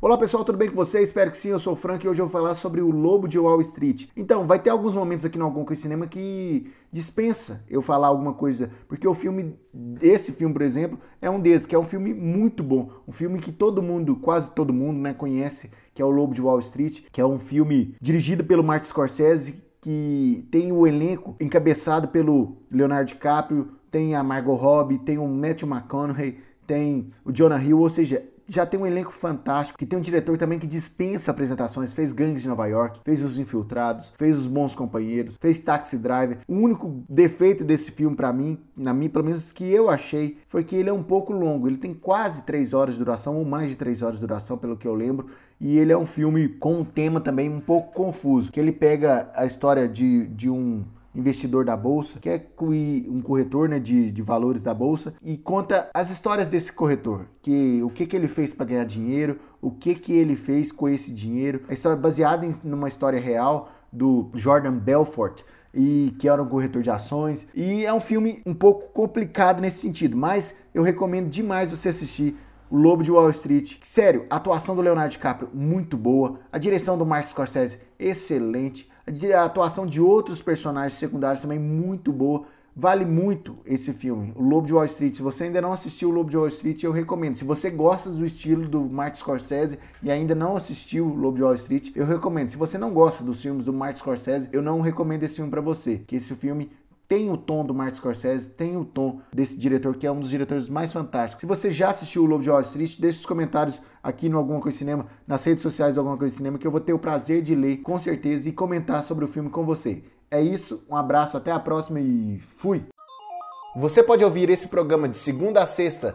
Olá pessoal, tudo bem com vocês? Espero que sim, eu sou o Frank e hoje eu vou falar sobre o Lobo de Wall Street. Então, vai ter alguns momentos aqui no Algum Coisa Cinema que dispensa eu falar alguma coisa, porque o filme, esse filme, por exemplo, é um desses, que é um filme muito bom, um filme que todo mundo, quase todo mundo, né, conhece, que é o Lobo de Wall Street, que é um filme dirigido pelo Martin Scorsese, que tem o elenco encabeçado pelo Leonardo DiCaprio, tem a Margot Robbie, tem o Matthew McConaughey, tem o Jonah Hill, ou seja, já tem um elenco fantástico, que tem um diretor também que dispensa apresentações, fez Gangues de Nova York, fez Os Infiltrados, fez Os Bons Companheiros, fez Taxi Driver. O único defeito desse filme para mim, na mim, pelo menos que eu achei, foi que ele é um pouco longo. Ele tem quase 3 horas de duração, ou mais de 3 horas de duração, pelo que eu lembro. E ele é um filme com um tema também um pouco confuso, que ele pega a história de, de um investidor da bolsa, que é um corretor né, de, de valores da bolsa, e conta as histórias desse corretor, que o que, que ele fez para ganhar dinheiro, o que, que ele fez com esse dinheiro. A história é baseada em numa história real do Jordan Belfort, e que era um corretor de ações. E é um filme um pouco complicado nesse sentido, mas eu recomendo demais você assistir o Lobo de Wall Street. Sério, a atuação do Leonardo DiCaprio muito boa, a direção do Martin Scorsese excelente, a atuação de outros personagens secundários também muito boa. Vale muito esse filme, O Lobo de Wall Street. Se você ainda não assistiu O Lobo de Wall Street, eu recomendo. Se você gosta do estilo do Martin Scorsese e ainda não assistiu O Lobo de Wall Street, eu recomendo. Se você não gosta dos filmes do Martin Scorsese, eu não recomendo esse filme para você, que esse filme tem o tom do Martin Scorsese, tem o tom desse diretor que é um dos diretores mais fantásticos. Se você já assistiu o Lobo de Wall Street, deixe os comentários aqui no Alguma Coisa Cinema, nas redes sociais do Alguma Coisa Cinema, que eu vou ter o prazer de ler com certeza e comentar sobre o filme com você. É isso, um abraço, até a próxima e fui! Você pode ouvir esse programa de segunda a sexta